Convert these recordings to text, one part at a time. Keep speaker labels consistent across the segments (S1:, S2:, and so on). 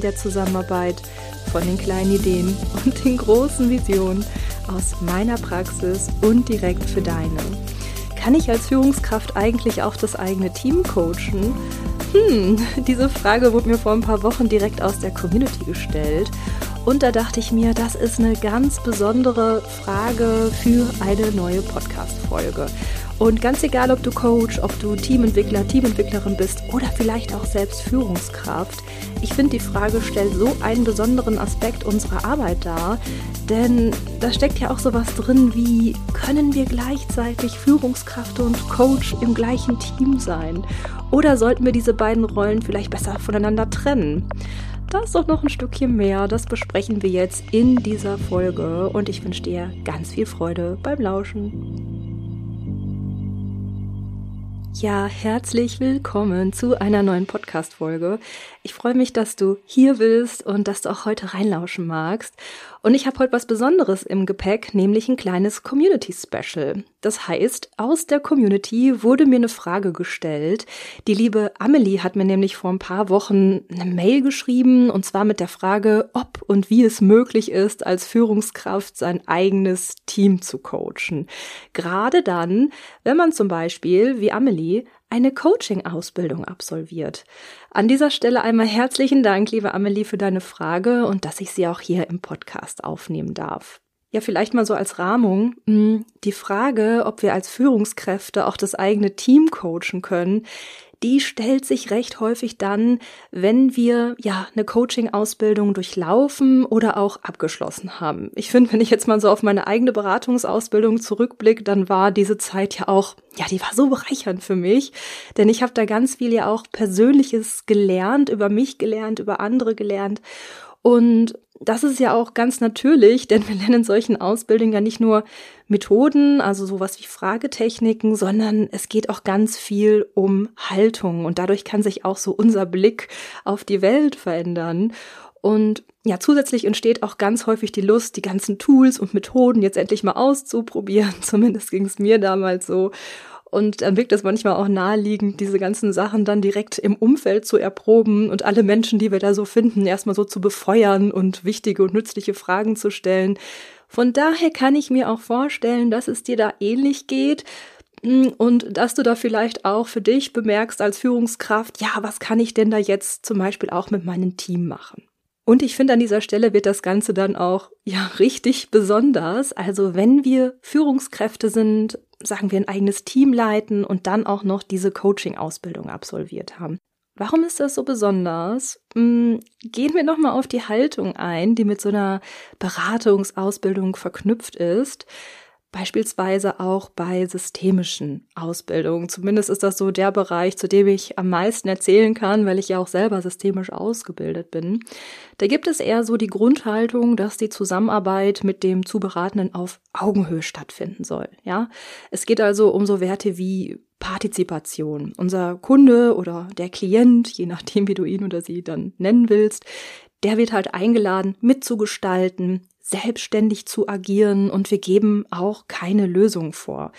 S1: der Zusammenarbeit, von den kleinen Ideen und den großen Visionen aus meiner Praxis und direkt für deine. Kann ich als Führungskraft eigentlich auch das eigene Team coachen? Hm, diese Frage wurde mir vor ein paar Wochen direkt aus der Community gestellt. Und da dachte ich mir, das ist eine ganz besondere Frage für eine neue Podcast-Folge. Und ganz egal, ob du Coach, ob du Teamentwickler, Teamentwicklerin bist oder vielleicht auch selbst Führungskraft, ich finde, die Frage stellt so einen besonderen Aspekt unserer Arbeit dar, denn da steckt ja auch sowas drin wie, können wir gleichzeitig Führungskraft und Coach im gleichen Team sein? Oder sollten wir diese beiden Rollen vielleicht besser voneinander trennen? Da ist doch noch ein Stückchen mehr, das besprechen wir jetzt in dieser Folge und ich wünsche dir ganz viel Freude beim Lauschen. Ja, herzlich willkommen zu einer neuen Podcast-Folge. Ich freue mich, dass du hier bist und dass du auch heute reinlauschen magst. Und ich habe heute was Besonderes im Gepäck, nämlich ein kleines Community Special. Das heißt, aus der Community wurde mir eine Frage gestellt. Die liebe Amelie hat mir nämlich vor ein paar Wochen eine Mail geschrieben und zwar mit der Frage, ob und wie es möglich ist, als Führungskraft sein eigenes Team zu coachen. Gerade dann, wenn man zum Beispiel, wie Amelie, eine Coaching-Ausbildung absolviert. An dieser Stelle einmal herzlichen Dank, liebe Amelie, für deine Frage und dass ich sie auch hier im Podcast aufnehmen darf. Ja, vielleicht mal so als Rahmung. Hm, die Frage, ob wir als Führungskräfte auch das eigene Team coachen können, die stellt sich recht häufig dann, wenn wir ja eine Coaching-Ausbildung durchlaufen oder auch abgeschlossen haben. Ich finde, wenn ich jetzt mal so auf meine eigene Beratungsausbildung zurückblicke, dann war diese Zeit ja auch, ja, die war so bereichernd für mich, denn ich habe da ganz viel ja auch Persönliches gelernt, über mich gelernt, über andere gelernt und das ist ja auch ganz natürlich, denn wir lernen in solchen Ausbildungen ja nicht nur Methoden, also sowas wie Fragetechniken, sondern es geht auch ganz viel um Haltung und dadurch kann sich auch so unser Blick auf die Welt verändern. Und ja, zusätzlich entsteht auch ganz häufig die Lust, die ganzen Tools und Methoden jetzt endlich mal auszuprobieren. Zumindest ging es mir damals so. Und dann wirkt es manchmal auch naheliegend, diese ganzen Sachen dann direkt im Umfeld zu erproben und alle Menschen, die wir da so finden, erstmal so zu befeuern und wichtige und nützliche Fragen zu stellen. Von daher kann ich mir auch vorstellen, dass es dir da ähnlich geht und dass du da vielleicht auch für dich bemerkst als Führungskraft, ja, was kann ich denn da jetzt zum Beispiel auch mit meinem Team machen? Und ich finde, an dieser Stelle wird das Ganze dann auch, ja, richtig besonders. Also wenn wir Führungskräfte sind, sagen wir, ein eigenes Team leiten und dann auch noch diese Coaching-Ausbildung absolviert haben. Warum ist das so besonders? Hm, gehen wir nochmal auf die Haltung ein, die mit so einer Beratungsausbildung verknüpft ist. Beispielsweise auch bei systemischen Ausbildungen. Zumindest ist das so der Bereich, zu dem ich am meisten erzählen kann, weil ich ja auch selber systemisch ausgebildet bin. Da gibt es eher so die Grundhaltung, dass die Zusammenarbeit mit dem Zuberatenden auf Augenhöhe stattfinden soll. Ja, es geht also um so Werte wie Partizipation. Unser Kunde oder der Klient, je nachdem, wie du ihn oder sie dann nennen willst, der wird halt eingeladen, mitzugestalten, selbstständig zu agieren und wir geben auch keine Lösung vor.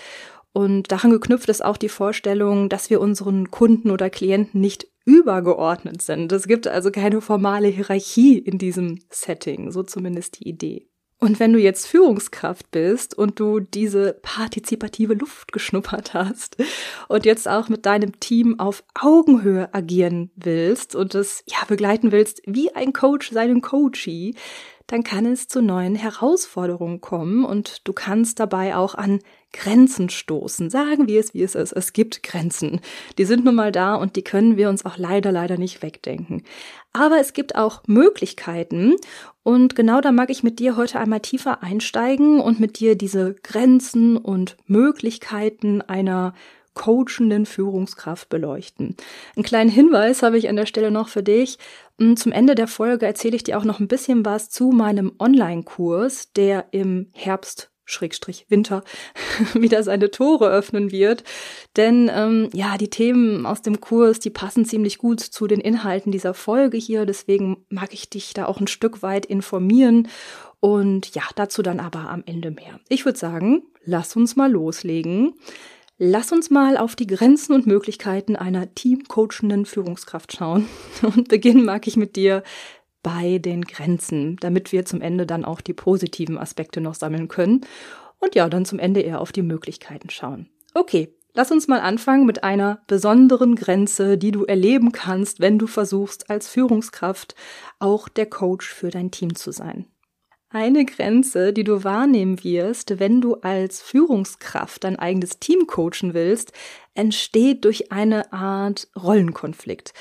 S1: Und daran geknüpft ist auch die Vorstellung, dass wir unseren Kunden oder Klienten nicht übergeordnet sind. Es gibt also keine formale Hierarchie in diesem Setting, so zumindest die Idee. Und wenn du jetzt Führungskraft bist und du diese partizipative Luft geschnuppert hast und jetzt auch mit deinem Team auf Augenhöhe agieren willst und es ja begleiten willst, wie ein Coach seinen Coachee, dann kann es zu neuen Herausforderungen kommen und du kannst dabei auch an Grenzen stoßen. Sagen wir es, wie es ist. Es gibt Grenzen. Die sind nun mal da und die können wir uns auch leider, leider nicht wegdenken. Aber es gibt auch Möglichkeiten und genau da mag ich mit dir heute einmal tiefer einsteigen und mit dir diese Grenzen und Möglichkeiten einer coachenden Führungskraft beleuchten. Einen kleinen Hinweis habe ich an der Stelle noch für dich. Zum Ende der Folge erzähle ich dir auch noch ein bisschen was zu meinem Online-Kurs, der im Herbst Schrägstrich Winter wieder seine Tore öffnen wird. Denn ähm, ja, die Themen aus dem Kurs, die passen ziemlich gut zu den Inhalten dieser Folge hier. Deswegen mag ich dich da auch ein Stück weit informieren. Und ja, dazu dann aber am Ende mehr. Ich würde sagen, lass uns mal loslegen. Lass uns mal auf die Grenzen und Möglichkeiten einer teamcoachenden Führungskraft schauen. Und beginnen mag ich mit dir bei den Grenzen, damit wir zum Ende dann auch die positiven Aspekte noch sammeln können. Und ja, dann zum Ende eher auf die Möglichkeiten schauen. Okay, lass uns mal anfangen mit einer besonderen Grenze, die du erleben kannst, wenn du versuchst, als Führungskraft auch der Coach für dein Team zu sein. Eine Grenze, die du wahrnehmen wirst, wenn du als Führungskraft dein eigenes Team coachen willst, entsteht durch eine Art Rollenkonflikt.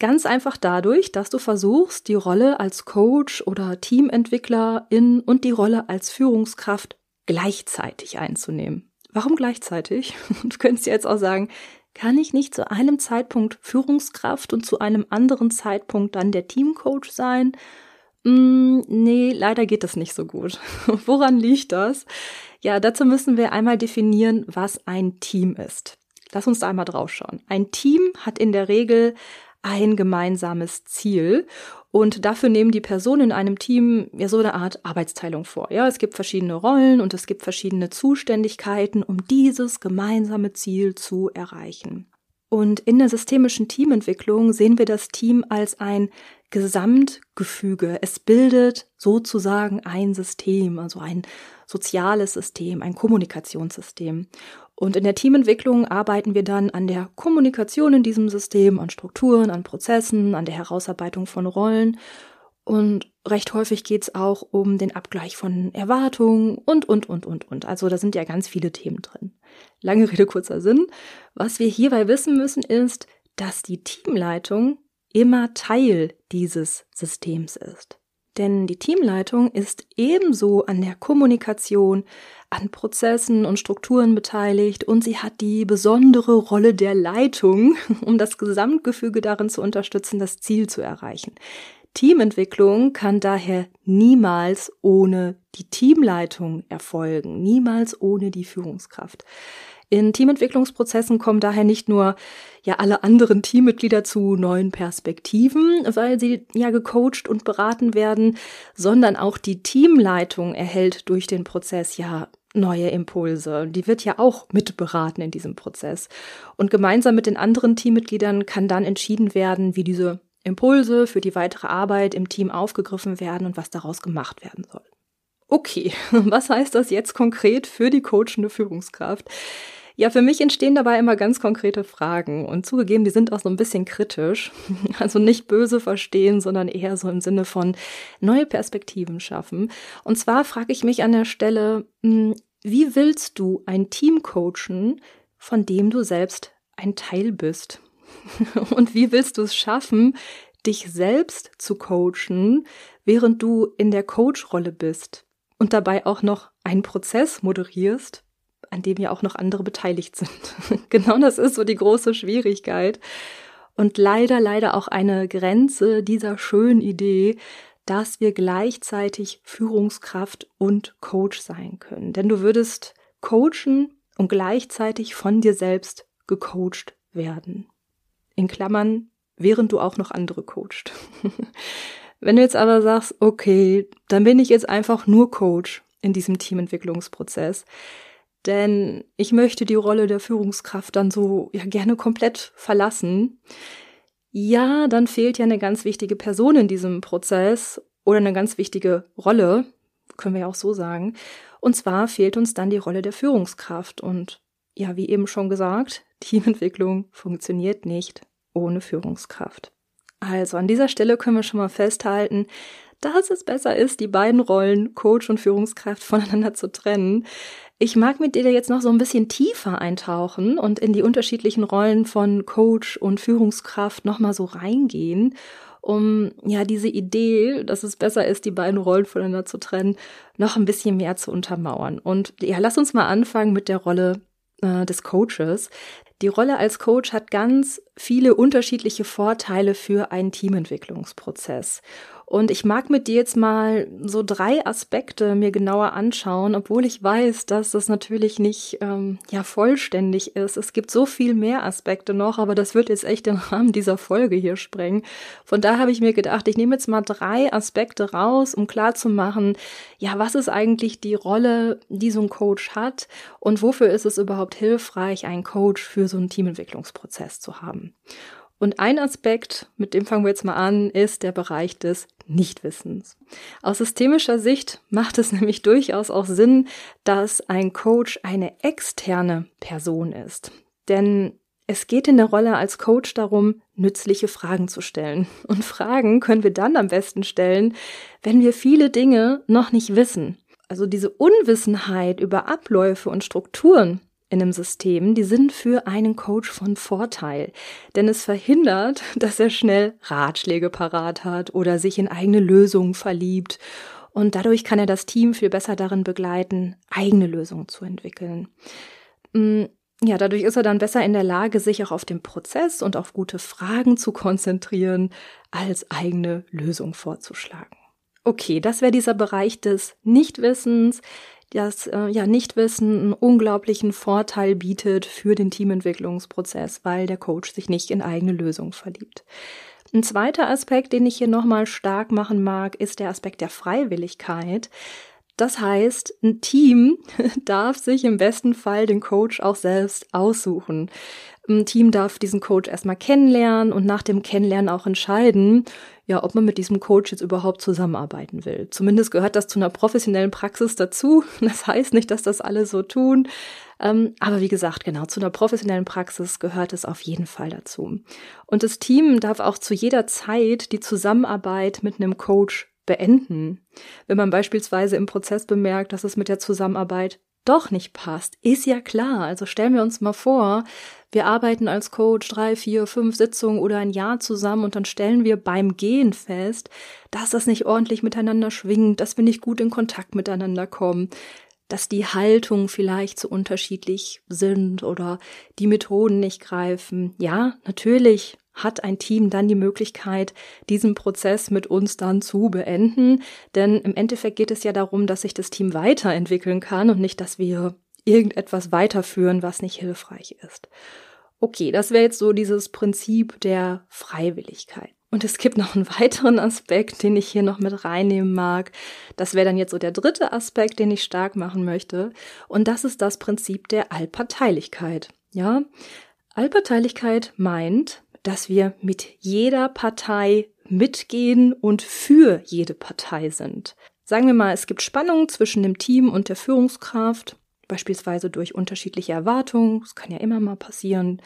S1: Ganz einfach dadurch, dass du versuchst, die Rolle als Coach oder Teamentwicklerin und die Rolle als Führungskraft gleichzeitig einzunehmen. Warum gleichzeitig? Du könntest jetzt auch sagen, kann ich nicht zu einem Zeitpunkt Führungskraft und zu einem anderen Zeitpunkt dann der Teamcoach sein? Mm, nee, leider geht das nicht so gut. Woran liegt das? Ja, dazu müssen wir einmal definieren, was ein Team ist. Lass uns da einmal drauf schauen. Ein Team hat in der Regel ein gemeinsames Ziel und dafür nehmen die Personen in einem Team ja so eine Art Arbeitsteilung vor. Ja, es gibt verschiedene Rollen und es gibt verschiedene Zuständigkeiten, um dieses gemeinsame Ziel zu erreichen. Und in der systemischen Teamentwicklung sehen wir das Team als ein Gesamtgefüge. Es bildet sozusagen ein System, also ein soziales System, ein Kommunikationssystem. Und in der Teamentwicklung arbeiten wir dann an der Kommunikation in diesem System, an Strukturen, an Prozessen, an der Herausarbeitung von Rollen. Und recht häufig geht's auch um den Abgleich von Erwartungen und, und, und, und, und. Also da sind ja ganz viele Themen drin. Lange Rede, kurzer Sinn. Was wir hierbei wissen müssen ist, dass die Teamleitung immer Teil dieses Systems ist. Denn die Teamleitung ist ebenso an der Kommunikation, an Prozessen und Strukturen beteiligt und sie hat die besondere Rolle der Leitung, um das Gesamtgefüge darin zu unterstützen, das Ziel zu erreichen. Teamentwicklung kann daher niemals ohne die Teamleitung erfolgen, niemals ohne die Führungskraft. In Teamentwicklungsprozessen kommen daher nicht nur ja alle anderen Teammitglieder zu neuen Perspektiven, weil sie ja gecoacht und beraten werden, sondern auch die Teamleitung erhält durch den Prozess ja neue Impulse. Die wird ja auch mitberaten in diesem Prozess. Und gemeinsam mit den anderen Teammitgliedern kann dann entschieden werden, wie diese Impulse für die weitere Arbeit im Team aufgegriffen werden und was daraus gemacht werden soll. Okay, was heißt das jetzt konkret für die coachende Führungskraft? Ja, für mich entstehen dabei immer ganz konkrete Fragen und zugegeben, die sind auch so ein bisschen kritisch. Also nicht böse verstehen, sondern eher so im Sinne von neue Perspektiven schaffen. Und zwar frage ich mich an der Stelle, hm, wie willst du ein Team coachen, von dem du selbst ein Teil bist? Und wie willst du es schaffen, dich selbst zu coachen, während du in der Coach-Rolle bist und dabei auch noch einen Prozess moderierst, an dem ja auch noch andere beteiligt sind. genau das ist so die große Schwierigkeit. Und leider, leider auch eine Grenze dieser schönen Idee, dass wir gleichzeitig Führungskraft und Coach sein können. Denn du würdest coachen und gleichzeitig von dir selbst gecoacht werden. In Klammern, während du auch noch andere coacht. Wenn du jetzt aber sagst, okay, dann bin ich jetzt einfach nur Coach in diesem Teamentwicklungsprozess, denn ich möchte die Rolle der Führungskraft dann so ja gerne komplett verlassen. Ja, dann fehlt ja eine ganz wichtige Person in diesem Prozess oder eine ganz wichtige Rolle, können wir ja auch so sagen. Und zwar fehlt uns dann die Rolle der Führungskraft. Und ja, wie eben schon gesagt, Teamentwicklung funktioniert nicht ohne Führungskraft. Also an dieser Stelle können wir schon mal festhalten, dass es besser ist, die beiden Rollen Coach und Führungskraft voneinander zu trennen. Ich mag mit dir jetzt noch so ein bisschen tiefer eintauchen und in die unterschiedlichen Rollen von Coach und Führungskraft nochmal so reingehen, um ja diese Idee, dass es besser ist, die beiden Rollen voneinander zu trennen, noch ein bisschen mehr zu untermauern. Und ja, lass uns mal anfangen mit der Rolle äh, des Coaches. Die Rolle als Coach hat ganz viele unterschiedliche Vorteile für einen Teamentwicklungsprozess. Und ich mag mit dir jetzt mal so drei Aspekte mir genauer anschauen, obwohl ich weiß, dass das natürlich nicht ähm, ja vollständig ist. Es gibt so viel mehr Aspekte noch, aber das wird jetzt echt den Rahmen dieser Folge hier sprengen. Von daher habe ich mir gedacht, ich nehme jetzt mal drei Aspekte raus, um klarzumachen, ja, was ist eigentlich die Rolle, die so ein Coach hat und wofür ist es überhaupt hilfreich, einen Coach für so einen Teamentwicklungsprozess zu haben. Und ein Aspekt, mit dem fangen wir jetzt mal an, ist der Bereich des Nichtwissens. Aus systemischer Sicht macht es nämlich durchaus auch Sinn, dass ein Coach eine externe Person ist. Denn es geht in der Rolle als Coach darum, nützliche Fragen zu stellen. Und Fragen können wir dann am besten stellen, wenn wir viele Dinge noch nicht wissen. Also diese Unwissenheit über Abläufe und Strukturen in einem System, die sind für einen Coach von Vorteil. Denn es verhindert, dass er schnell Ratschläge parat hat oder sich in eigene Lösungen verliebt. Und dadurch kann er das Team viel besser darin begleiten, eigene Lösungen zu entwickeln. Mm, ja, dadurch ist er dann besser in der Lage, sich auch auf den Prozess und auf gute Fragen zu konzentrieren, als eigene Lösungen vorzuschlagen. Okay, das wäre dieser Bereich des Nichtwissens, das äh, ja Nichtwissen einen unglaublichen Vorteil bietet für den Teamentwicklungsprozess, weil der Coach sich nicht in eigene Lösungen verliebt. Ein zweiter Aspekt, den ich hier nochmal stark machen mag, ist der Aspekt der Freiwilligkeit. Das heißt, ein Team darf sich im besten Fall den Coach auch selbst aussuchen. Ein Team darf diesen Coach erstmal kennenlernen und nach dem Kennenlernen auch entscheiden, ja, ob man mit diesem Coach jetzt überhaupt zusammenarbeiten will. Zumindest gehört das zu einer professionellen Praxis dazu. Das heißt nicht, dass das alle so tun. Ähm, aber wie gesagt, genau, zu einer professionellen Praxis gehört es auf jeden Fall dazu. Und das Team darf auch zu jeder Zeit die Zusammenarbeit mit einem Coach beenden. Wenn man beispielsweise im Prozess bemerkt, dass es mit der Zusammenarbeit doch nicht passt, ist ja klar. Also stellen wir uns mal vor, wir arbeiten als Coach drei, vier, fünf Sitzungen oder ein Jahr zusammen und dann stellen wir beim Gehen fest, dass das nicht ordentlich miteinander schwingt, dass wir nicht gut in Kontakt miteinander kommen, dass die Haltungen vielleicht zu unterschiedlich sind oder die Methoden nicht greifen. Ja, natürlich hat ein Team dann die Möglichkeit, diesen Prozess mit uns dann zu beenden. Denn im Endeffekt geht es ja darum, dass sich das Team weiterentwickeln kann und nicht, dass wir irgendetwas weiterführen, was nicht hilfreich ist. Okay, das wäre jetzt so dieses Prinzip der Freiwilligkeit. Und es gibt noch einen weiteren Aspekt, den ich hier noch mit reinnehmen mag. Das wäre dann jetzt so der dritte Aspekt, den ich stark machen möchte. Und das ist das Prinzip der Allparteilichkeit. Ja, Allparteilichkeit meint, dass wir mit jeder Partei mitgehen und für jede Partei sind. Sagen wir mal, es gibt Spannungen zwischen dem Team und der Führungskraft, beispielsweise durch unterschiedliche Erwartungen, das kann ja immer mal passieren.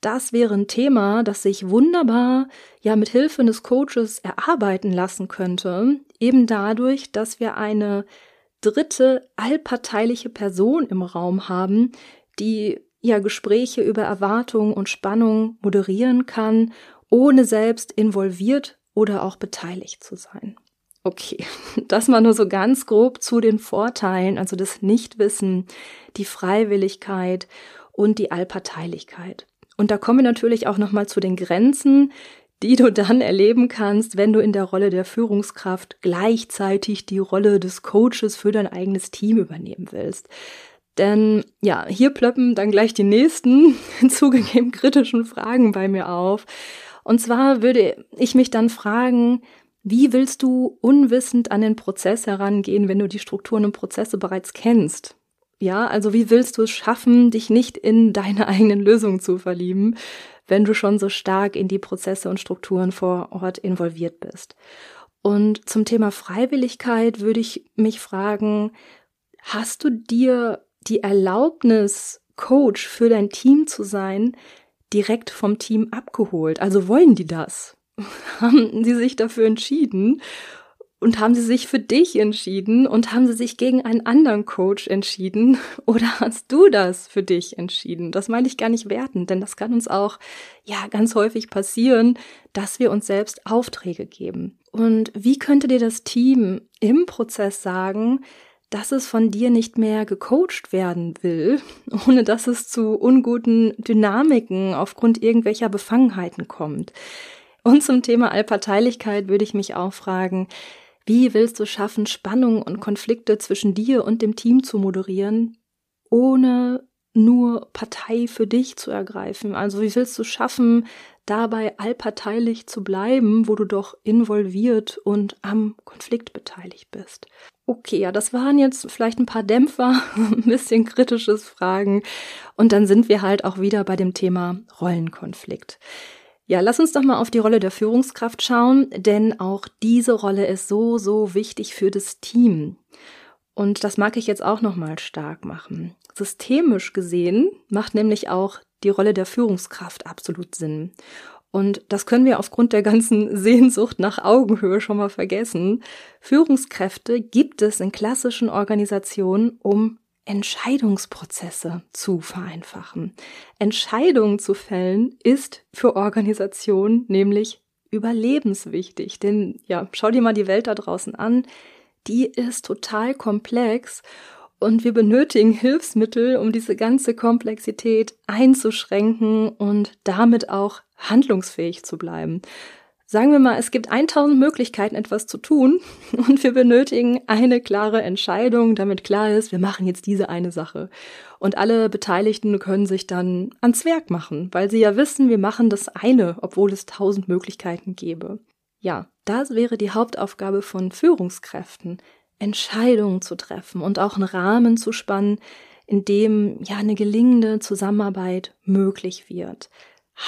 S1: Das wäre ein Thema, das sich wunderbar ja mit Hilfe des Coaches erarbeiten lassen könnte, eben dadurch, dass wir eine dritte allparteiliche Person im Raum haben, die ja Gespräche über Erwartungen und Spannung moderieren kann, ohne selbst involviert oder auch beteiligt zu sein. Okay, das mal nur so ganz grob zu den Vorteilen, also das Nichtwissen, die Freiwilligkeit und die Allparteilichkeit. Und da kommen wir natürlich auch noch mal zu den Grenzen, die du dann erleben kannst, wenn du in der Rolle der Führungskraft gleichzeitig die Rolle des Coaches für dein eigenes Team übernehmen willst. Denn ja, hier plöppen dann gleich die nächsten zugegeben kritischen Fragen bei mir auf. Und zwar würde ich mich dann fragen, wie willst du unwissend an den Prozess herangehen, wenn du die Strukturen und Prozesse bereits kennst? Ja, also wie willst du es schaffen, dich nicht in deine eigenen Lösungen zu verlieben, wenn du schon so stark in die Prozesse und Strukturen vor Ort involviert bist? Und zum Thema Freiwilligkeit würde ich mich fragen, hast du dir die Erlaubnis, Coach für dein Team zu sein, direkt vom Team abgeholt. Also wollen die das? haben sie sich dafür entschieden? Und haben sie sich für dich entschieden und haben sie sich gegen einen anderen Coach entschieden? Oder hast du das für dich entschieden? Das meine ich gar nicht werten, denn das kann uns auch, ja, ganz häufig passieren, dass wir uns selbst Aufträge geben. Und wie könnte dir das Team im Prozess sagen, dass es von dir nicht mehr gecoacht werden will, ohne dass es zu unguten Dynamiken aufgrund irgendwelcher Befangenheiten kommt. Und zum Thema Allparteilichkeit würde ich mich auch fragen, wie willst du schaffen, Spannungen und Konflikte zwischen dir und dem Team zu moderieren, ohne nur Partei für dich zu ergreifen? Also wie willst du schaffen, dabei allparteilich zu bleiben, wo du doch involviert und am Konflikt beteiligt bist? Okay, ja, das waren jetzt vielleicht ein paar Dämpfer, ein bisschen kritisches Fragen. Und dann sind wir halt auch wieder bei dem Thema Rollenkonflikt. Ja, lass uns doch mal auf die Rolle der Führungskraft schauen, denn auch diese Rolle ist so, so wichtig für das Team. Und das mag ich jetzt auch nochmal stark machen. Systemisch gesehen macht nämlich auch die Rolle der Führungskraft absolut Sinn. Und das können wir aufgrund der ganzen Sehnsucht nach Augenhöhe schon mal vergessen. Führungskräfte gibt es in klassischen Organisationen, um Entscheidungsprozesse zu vereinfachen. Entscheidungen zu fällen ist für Organisationen nämlich überlebenswichtig. Denn ja, schau dir mal die Welt da draußen an. Die ist total komplex und wir benötigen Hilfsmittel, um diese ganze Komplexität einzuschränken und damit auch handlungsfähig zu bleiben. Sagen wir mal, es gibt 1000 Möglichkeiten, etwas zu tun und wir benötigen eine klare Entscheidung, damit klar ist, wir machen jetzt diese eine Sache. Und alle Beteiligten können sich dann ans Werk machen, weil sie ja wissen, wir machen das eine, obwohl es 1000 Möglichkeiten gäbe. Ja, das wäre die Hauptaufgabe von Führungskräften, Entscheidungen zu treffen und auch einen Rahmen zu spannen, in dem ja eine gelingende Zusammenarbeit möglich wird.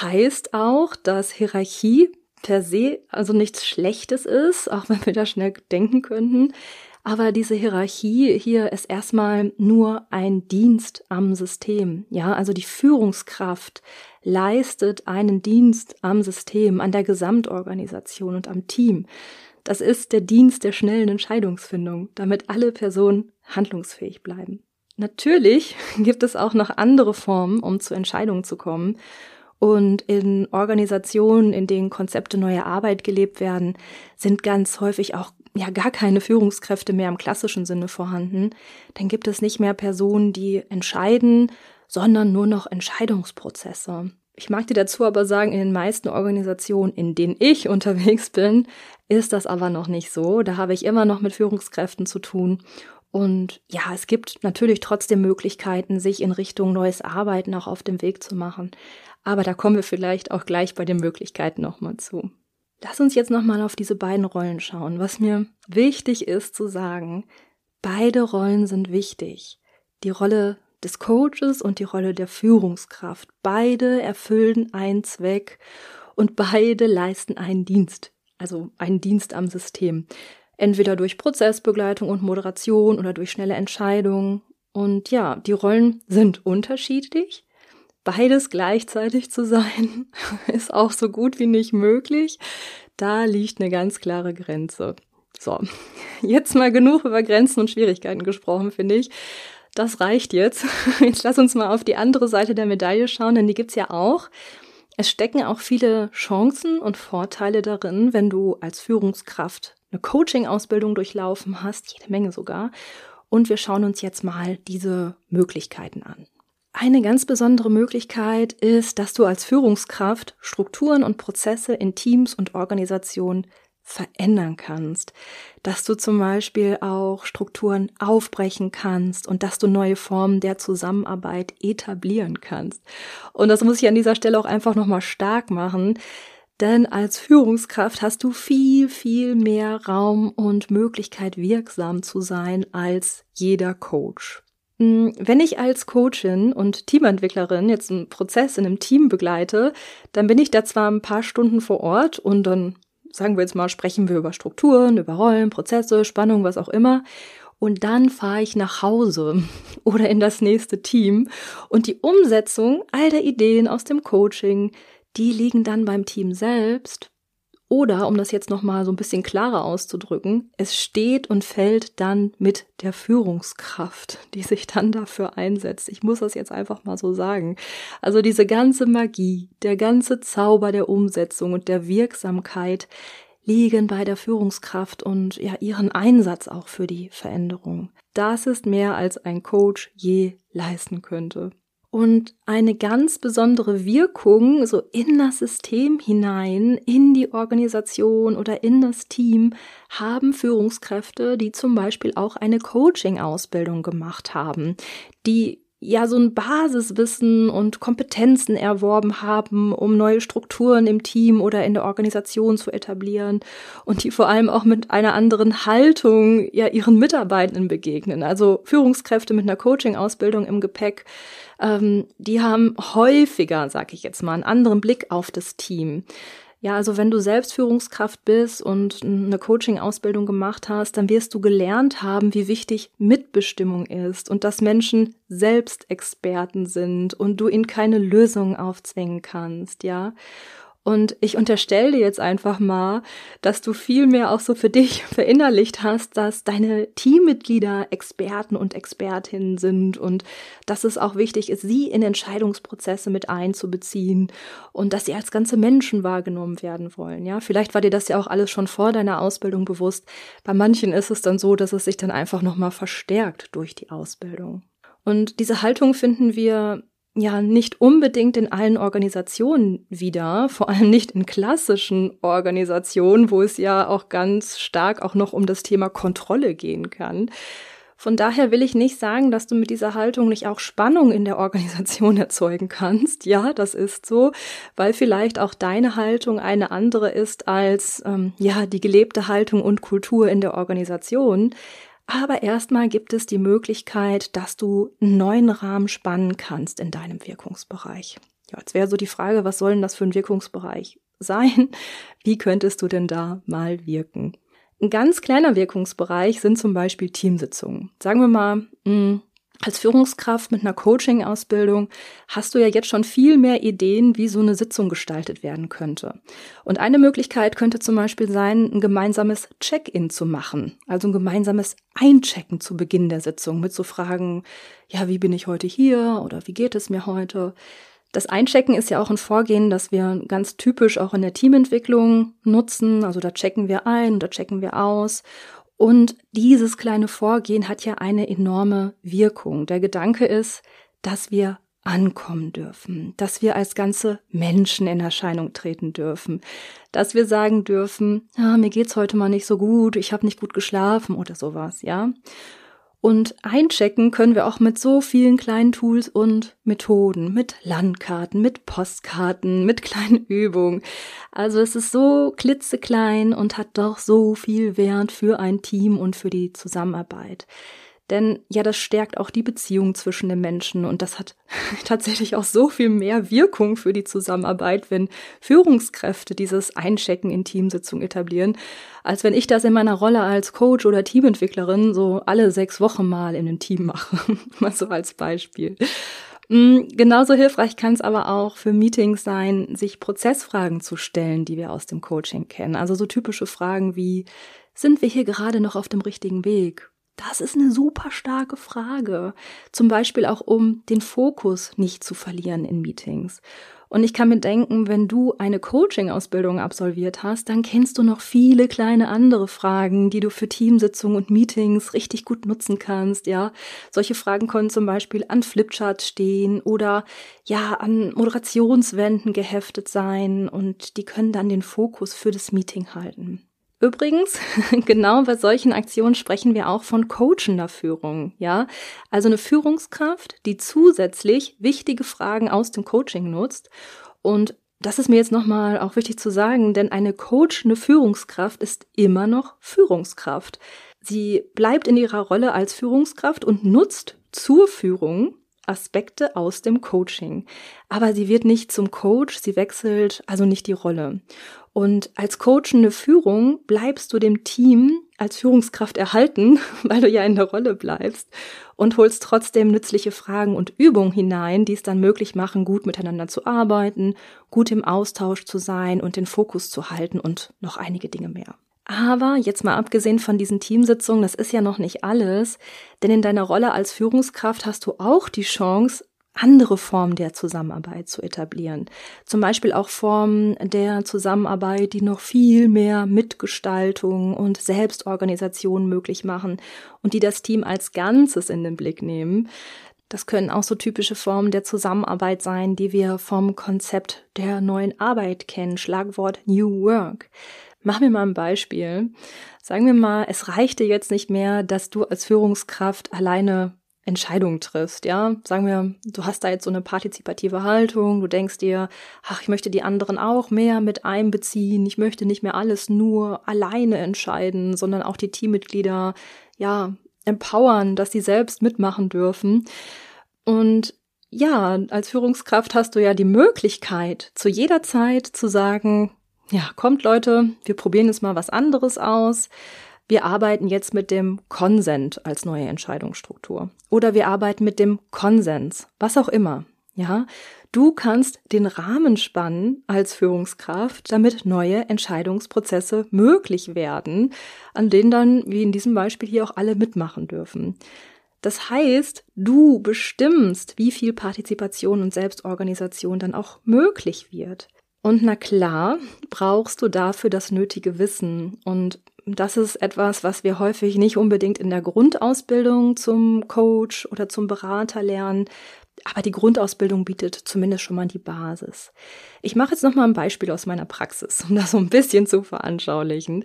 S1: Heißt auch, dass Hierarchie per se also nichts Schlechtes ist, auch wenn wir da schnell denken könnten. Aber diese Hierarchie hier ist erstmal nur ein Dienst am System. Ja, also die Führungskraft leistet einen Dienst am System, an der Gesamtorganisation und am Team. Das ist der Dienst der schnellen Entscheidungsfindung, damit alle Personen handlungsfähig bleiben. Natürlich gibt es auch noch andere Formen, um zu Entscheidungen zu kommen. Und in Organisationen, in denen Konzepte neuer Arbeit gelebt werden, sind ganz häufig auch ja gar keine Führungskräfte mehr im klassischen Sinne vorhanden. Dann gibt es nicht mehr Personen, die entscheiden, sondern nur noch Entscheidungsprozesse. Ich mag dir dazu aber sagen, in den meisten Organisationen, in denen ich unterwegs bin, ist das aber noch nicht so. Da habe ich immer noch mit Führungskräften zu tun. Und ja, es gibt natürlich trotzdem Möglichkeiten, sich in Richtung neues Arbeiten auch auf dem Weg zu machen. Aber da kommen wir vielleicht auch gleich bei den Möglichkeiten nochmal zu. Lass uns jetzt nochmal auf diese beiden Rollen schauen. Was mir wichtig ist zu sagen, beide Rollen sind wichtig. Die Rolle des Coaches und die Rolle der Führungskraft. Beide erfüllen einen Zweck und beide leisten einen Dienst. Also einen Dienst am System. Entweder durch Prozessbegleitung und Moderation oder durch schnelle Entscheidungen. Und ja, die Rollen sind unterschiedlich, beides gleichzeitig zu sein, ist auch so gut wie nicht möglich. Da liegt eine ganz klare Grenze. So, jetzt mal genug über Grenzen und Schwierigkeiten gesprochen, finde ich. Das reicht jetzt. Jetzt lass uns mal auf die andere Seite der Medaille schauen, denn die gibt's ja auch. Es stecken auch viele Chancen und Vorteile darin, wenn du als Führungskraft eine Coaching-Ausbildung durchlaufen hast, jede Menge sogar. Und wir schauen uns jetzt mal diese Möglichkeiten an. Eine ganz besondere Möglichkeit ist, dass du als Führungskraft Strukturen und Prozesse in Teams und Organisationen verändern kannst, dass du zum Beispiel auch Strukturen aufbrechen kannst und dass du neue Formen der Zusammenarbeit etablieren kannst. Und das muss ich an dieser Stelle auch einfach nochmal stark machen, denn als Führungskraft hast du viel, viel mehr Raum und Möglichkeit, wirksam zu sein als jeder Coach. Hm, wenn ich als Coachin und Teamentwicklerin jetzt einen Prozess in einem Team begleite, dann bin ich da zwar ein paar Stunden vor Ort und dann sagen wir jetzt mal, sprechen wir über Strukturen, über Rollen, Prozesse, Spannung, was auch immer. Und dann fahre ich nach Hause oder in das nächste Team. Und die Umsetzung all der Ideen aus dem Coaching, die liegen dann beim Team selbst oder, um das jetzt nochmal so ein bisschen klarer auszudrücken, es steht und fällt dann mit der Führungskraft, die sich dann dafür einsetzt. Ich muss das jetzt einfach mal so sagen. Also diese ganze Magie, der ganze Zauber der Umsetzung und der Wirksamkeit liegen bei der Führungskraft und ja ihren Einsatz auch für die Veränderung. das ist mehr als ein Coach je leisten könnte. Und eine ganz besondere Wirkung so in das System hinein, in die Organisation oder in das Team haben Führungskräfte, die zum Beispiel auch eine Coaching-Ausbildung gemacht haben, die ja so ein Basiswissen und Kompetenzen erworben haben, um neue Strukturen im Team oder in der Organisation zu etablieren und die vor allem auch mit einer anderen Haltung ja ihren Mitarbeitenden begegnen. Also Führungskräfte mit einer Coaching-Ausbildung im Gepäck, ähm, die haben häufiger, sag ich jetzt mal, einen anderen Blick auf das Team. Ja, also wenn du selbst Führungskraft bist und eine Coaching-Ausbildung gemacht hast, dann wirst du gelernt haben, wie wichtig Mitbestimmung ist und dass Menschen selbst Experten sind und du ihnen keine Lösung aufzwingen kannst, ja. Und ich unterstelle dir jetzt einfach mal, dass du viel mehr auch so für dich verinnerlicht hast, dass deine Teammitglieder Experten und Expertinnen sind und dass es auch wichtig ist, sie in Entscheidungsprozesse mit einzubeziehen und dass sie als ganze Menschen wahrgenommen werden wollen. Ja, vielleicht war dir das ja auch alles schon vor deiner Ausbildung bewusst. Bei manchen ist es dann so, dass es sich dann einfach nochmal verstärkt durch die Ausbildung. Und diese Haltung finden wir ja nicht unbedingt in allen Organisationen wieder, vor allem nicht in klassischen Organisationen, wo es ja auch ganz stark auch noch um das Thema Kontrolle gehen kann. Von daher will ich nicht sagen, dass du mit dieser Haltung nicht auch Spannung in der Organisation erzeugen kannst. Ja, das ist so, weil vielleicht auch deine Haltung eine andere ist als ähm, ja die gelebte Haltung und Kultur in der Organisation. Aber erstmal gibt es die Möglichkeit, dass du einen neuen Rahmen spannen kannst in deinem Wirkungsbereich. Ja, jetzt wäre so die Frage, was soll denn das für ein Wirkungsbereich sein? Wie könntest du denn da mal wirken? Ein ganz kleiner Wirkungsbereich sind zum Beispiel Teamsitzungen. Sagen wir mal, mh, hm, als Führungskraft mit einer Coaching-Ausbildung hast du ja jetzt schon viel mehr Ideen, wie so eine Sitzung gestaltet werden könnte. Und eine Möglichkeit könnte zum Beispiel sein, ein gemeinsames Check-in zu machen, also ein gemeinsames Einchecken zu Beginn der Sitzung mit so Fragen, ja, wie bin ich heute hier oder wie geht es mir heute? Das Einchecken ist ja auch ein Vorgehen, das wir ganz typisch auch in der Teamentwicklung nutzen. Also da checken wir ein, da checken wir aus. Und dieses kleine Vorgehen hat ja eine enorme Wirkung. Der Gedanke ist, dass wir ankommen dürfen, dass wir als ganze Menschen in Erscheinung treten dürfen, dass wir sagen dürfen, ja, mir geht's heute mal nicht so gut, ich habe nicht gut geschlafen oder sowas, ja? Und einchecken können wir auch mit so vielen kleinen Tools und Methoden, mit Landkarten, mit Postkarten, mit kleinen Übungen. Also es ist so klitzeklein und hat doch so viel Wert für ein Team und für die Zusammenarbeit. Denn ja, das stärkt auch die Beziehung zwischen den Menschen und das hat tatsächlich auch so viel mehr Wirkung für die Zusammenarbeit, wenn Führungskräfte dieses Einchecken in Teamsitzungen etablieren, als wenn ich das in meiner Rolle als Coach oder Teamentwicklerin so alle sechs Wochen mal in einem Team mache. mal so als Beispiel. Mm, genauso hilfreich kann es aber auch für Meetings sein, sich Prozessfragen zu stellen, die wir aus dem Coaching kennen. Also so typische Fragen wie, sind wir hier gerade noch auf dem richtigen Weg? Das ist eine super starke Frage. Zum Beispiel auch, um den Fokus nicht zu verlieren in Meetings. Und ich kann mir denken, wenn du eine Coaching-Ausbildung absolviert hast, dann kennst du noch viele kleine andere Fragen, die du für Teamsitzungen und Meetings richtig gut nutzen kannst, ja. Solche Fragen können zum Beispiel an Flipcharts stehen oder ja, an Moderationswänden geheftet sein und die können dann den Fokus für das Meeting halten. Übrigens, genau bei solchen Aktionen sprechen wir auch von coachender Führung, ja? Also eine Führungskraft, die zusätzlich wichtige Fragen aus dem Coaching nutzt und das ist mir jetzt nochmal auch wichtig zu sagen, denn eine coachende Führungskraft ist immer noch Führungskraft. Sie bleibt in ihrer Rolle als Führungskraft und nutzt zur Führung Aspekte aus dem Coaching. Aber sie wird nicht zum Coach, sie wechselt also nicht die Rolle. Und als coachende Führung bleibst du dem Team als Führungskraft erhalten, weil du ja in der Rolle bleibst und holst trotzdem nützliche Fragen und Übungen hinein, die es dann möglich machen, gut miteinander zu arbeiten, gut im Austausch zu sein und den Fokus zu halten und noch einige Dinge mehr. Aber jetzt mal abgesehen von diesen Teamsitzungen, das ist ja noch nicht alles, denn in deiner Rolle als Führungskraft hast du auch die Chance, andere Formen der Zusammenarbeit zu etablieren. Zum Beispiel auch Formen der Zusammenarbeit, die noch viel mehr Mitgestaltung und Selbstorganisation möglich machen und die das Team als Ganzes in den Blick nehmen. Das können auch so typische Formen der Zusammenarbeit sein, die wir vom Konzept der neuen Arbeit kennen, Schlagwort New Work. Machen wir mal ein Beispiel. Sagen wir mal, es reichte jetzt nicht mehr, dass du als Führungskraft alleine Entscheidungen triffst, ja. Sagen wir, du hast da jetzt so eine partizipative Haltung, du denkst dir, ach, ich möchte die anderen auch mehr mit einbeziehen, ich möchte nicht mehr alles nur alleine entscheiden, sondern auch die Teammitglieder, ja, empowern, dass sie selbst mitmachen dürfen. Und ja, als Führungskraft hast du ja die Möglichkeit, zu jeder Zeit zu sagen, ja, kommt Leute, wir probieren jetzt mal was anderes aus. Wir arbeiten jetzt mit dem Konsent als neue Entscheidungsstruktur. Oder wir arbeiten mit dem Konsens, was auch immer. Ja, du kannst den Rahmen spannen als Führungskraft, damit neue Entscheidungsprozesse möglich werden, an denen dann, wie in diesem Beispiel hier, auch alle mitmachen dürfen. Das heißt, du bestimmst, wie viel Partizipation und Selbstorganisation dann auch möglich wird. Und na klar, brauchst du dafür das nötige Wissen. Und das ist etwas, was wir häufig nicht unbedingt in der Grundausbildung zum Coach oder zum Berater lernen, aber die Grundausbildung bietet zumindest schon mal die Basis. Ich mache jetzt noch mal ein Beispiel aus meiner Praxis, um das so ein bisschen zu veranschaulichen.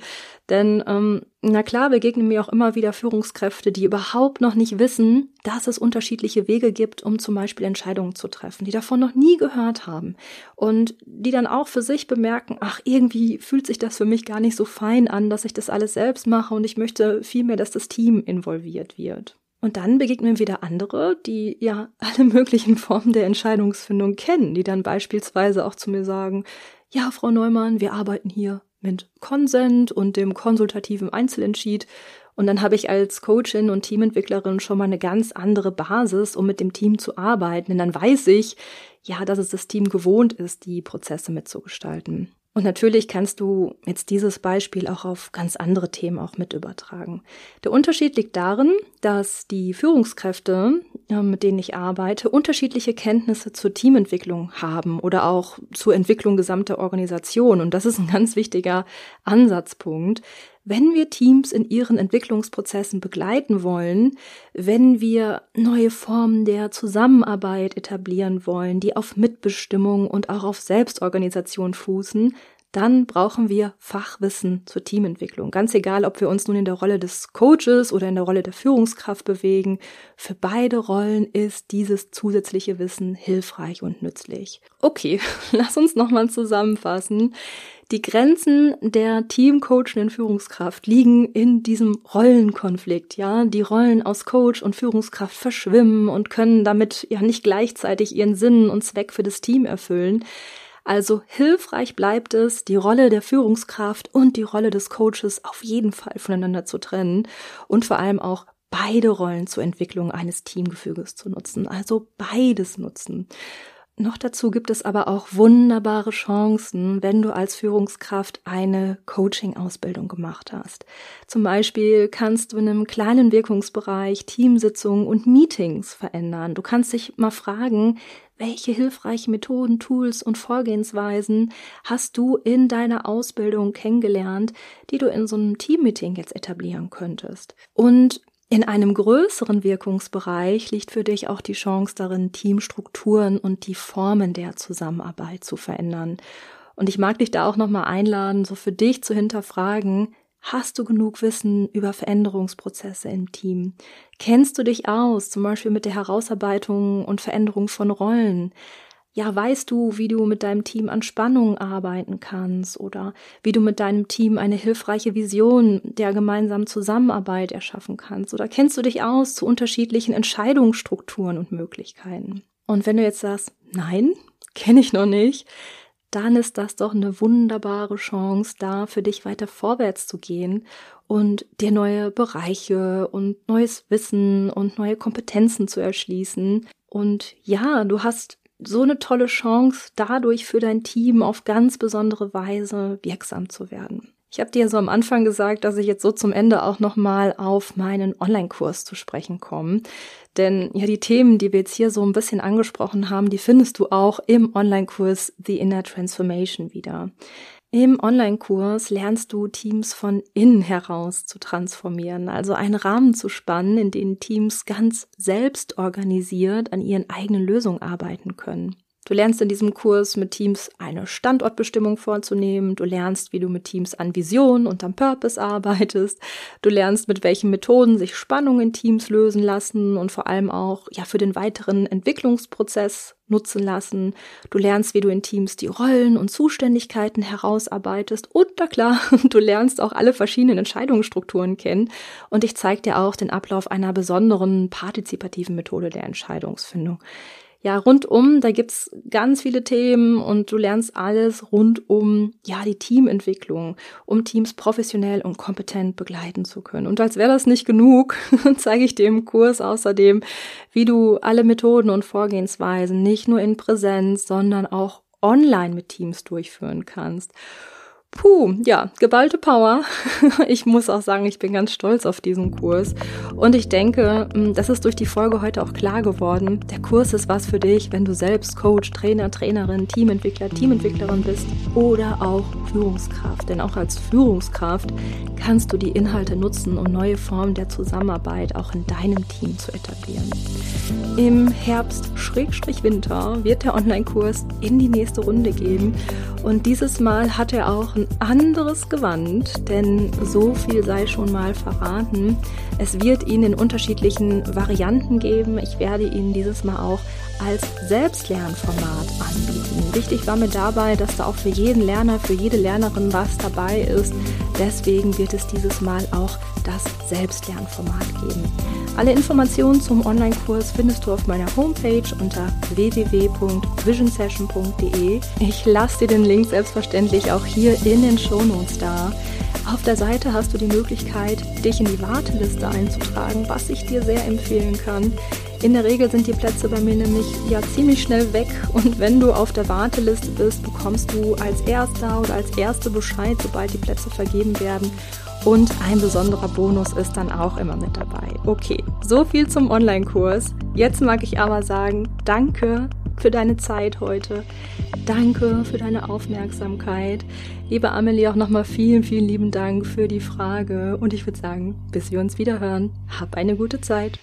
S1: Denn ähm, na klar begegnen mir auch immer wieder Führungskräfte, die überhaupt noch nicht wissen, dass es unterschiedliche Wege gibt, um zum Beispiel Entscheidungen zu treffen, die davon noch nie gehört haben und die dann auch für sich bemerken, ach irgendwie fühlt sich das für mich gar nicht so fein an, dass ich das alles selbst mache und ich möchte vielmehr, dass das Team involviert wird. Und dann begegnen wieder andere, die ja alle möglichen Formen der Entscheidungsfindung kennen, die dann beispielsweise auch zu mir sagen, ja, Frau Neumann, wir arbeiten hier mit Konsent und dem konsultativen Einzelentschied. Und dann habe ich als Coachin und Teamentwicklerin schon mal eine ganz andere Basis, um mit dem Team zu arbeiten. Denn dann weiß ich, ja, dass es das Team gewohnt ist, die Prozesse mitzugestalten. Und natürlich kannst du jetzt dieses Beispiel auch auf ganz andere Themen auch mit übertragen. Der Unterschied liegt darin, dass die Führungskräfte, mit denen ich arbeite, unterschiedliche Kenntnisse zur Teamentwicklung haben oder auch zur Entwicklung gesamter Organisation. Und das ist ein ganz wichtiger Ansatzpunkt. Wenn wir Teams in ihren Entwicklungsprozessen begleiten wollen, wenn wir neue Formen der Zusammenarbeit etablieren wollen, die auf Mitbestimmung und auch auf Selbstorganisation fußen, dann brauchen wir Fachwissen zur Teamentwicklung. Ganz egal, ob wir uns nun in der Rolle des Coaches oder in der Rolle der Führungskraft bewegen. Für beide Rollen ist dieses zusätzliche Wissen hilfreich und nützlich. Okay, lass uns nochmal zusammenfassen. Die Grenzen der teamcoachenden Führungskraft liegen in diesem Rollenkonflikt, ja. Die Rollen aus Coach und Führungskraft verschwimmen und können damit ja nicht gleichzeitig ihren Sinn und Zweck für das Team erfüllen. Also hilfreich bleibt es, die Rolle der Führungskraft und die Rolle des Coaches auf jeden Fall voneinander zu trennen und vor allem auch beide Rollen zur Entwicklung eines Teamgefüges zu nutzen. Also beides nutzen. Noch dazu gibt es aber auch wunderbare Chancen, wenn du als Führungskraft eine Coaching-Ausbildung gemacht hast. Zum Beispiel kannst du in einem kleinen Wirkungsbereich Teamsitzungen und Meetings verändern. Du kannst dich mal fragen, welche hilfreichen Methoden, Tools und Vorgehensweisen hast du in deiner Ausbildung kennengelernt, die du in so einem Teammeeting jetzt etablieren könntest? Und in einem größeren Wirkungsbereich liegt für dich auch die Chance darin, Teamstrukturen und die Formen der Zusammenarbeit zu verändern. Und ich mag dich da auch nochmal einladen, so für dich zu hinterfragen, Hast du genug Wissen über Veränderungsprozesse im Team? Kennst du dich aus, zum Beispiel mit der Herausarbeitung und Veränderung von Rollen? Ja, weißt du, wie du mit deinem Team an Spannungen arbeiten kannst oder wie du mit deinem Team eine hilfreiche Vision der gemeinsamen Zusammenarbeit erschaffen kannst? Oder kennst du dich aus zu unterschiedlichen Entscheidungsstrukturen und Möglichkeiten? Und wenn du jetzt sagst, nein, kenne ich noch nicht, dann ist das doch eine wunderbare Chance, da für dich weiter vorwärts zu gehen und dir neue Bereiche und neues Wissen und neue Kompetenzen zu erschließen. Und ja, du hast so eine tolle Chance, dadurch für dein Team auf ganz besondere Weise wirksam zu werden. Ich habe dir so am Anfang gesagt, dass ich jetzt so zum Ende auch nochmal auf meinen Online-Kurs zu sprechen komme. Denn ja, die Themen, die wir jetzt hier so ein bisschen angesprochen haben, die findest du auch im Online-Kurs The Inner Transformation wieder. Im Online-Kurs lernst du Teams von innen heraus zu transformieren, also einen Rahmen zu spannen, in dem Teams ganz selbst organisiert an ihren eigenen Lösungen arbeiten können. Du lernst in diesem Kurs mit Teams eine Standortbestimmung vorzunehmen. Du lernst, wie du mit Teams an Vision und am Purpose arbeitest. Du lernst, mit welchen Methoden sich Spannungen in Teams lösen lassen und vor allem auch, ja, für den weiteren Entwicklungsprozess nutzen lassen. Du lernst, wie du in Teams die Rollen und Zuständigkeiten herausarbeitest. Und na klar, du lernst auch alle verschiedenen Entscheidungsstrukturen kennen. Und ich zeige dir auch den Ablauf einer besonderen partizipativen Methode der Entscheidungsfindung ja, rundum, da gibt's ganz viele Themen und du lernst alles rund um, ja, die Teamentwicklung, um Teams professionell und kompetent begleiten zu können. Und als wäre das nicht genug, zeige ich dir im Kurs außerdem, wie du alle Methoden und Vorgehensweisen nicht nur in Präsenz, sondern auch online mit Teams durchführen kannst. Puh, ja, geballte Power. Ich muss auch sagen, ich bin ganz stolz auf diesen Kurs. Und ich denke, hm, das ist durch die Folge heute auch klar geworden. Der Kurs ist was für dich, wenn du selbst Coach, Trainer, Trainerin, Teamentwickler, Teamentwicklerin bist oder auch Führungskraft. Denn auch als Führungskraft kannst du die Inhalte nutzen, um neue Formen der Zusammenarbeit auch in deinem Team zu etablieren. Im Herbst, Schrägstrich Winter, wird der Online-Kurs in die nächste Runde gehen. Und dieses Mal hat er auch anderes Gewand, denn so viel sei schon mal verraten. Es wird ihn in unterschiedlichen Varianten geben. Ich werde ihn dieses Mal auch als Selbstlernformat anbieten. Wichtig war mir dabei, dass da auch für jeden Lerner, für jede Lernerin was dabei ist. Deswegen wird es dieses Mal auch das Selbstlernformat geben. Alle Informationen zum Online-Kurs findest du auf meiner Homepage unter www.visionsession.de. Ich lasse dir den Link selbstverständlich auch hier in den Shownotes da. Auf der Seite hast du die Möglichkeit, dich in die Warteliste einzutragen, was ich dir sehr empfehlen kann. In der Regel sind die Plätze bei mir nämlich ja ziemlich schnell weg und wenn du auf der Warteliste bist, bekommst du als erster oder als erste Bescheid, sobald die Plätze vergeben werden. Und ein besonderer Bonus ist dann auch immer mit dabei. Okay, so viel zum Online-Kurs. Jetzt mag ich aber sagen, danke für deine Zeit heute. Danke für deine Aufmerksamkeit. Liebe Amelie, auch nochmal vielen, vielen lieben Dank für die Frage. Und ich würde sagen, bis wir uns wieder hören, hab eine gute Zeit.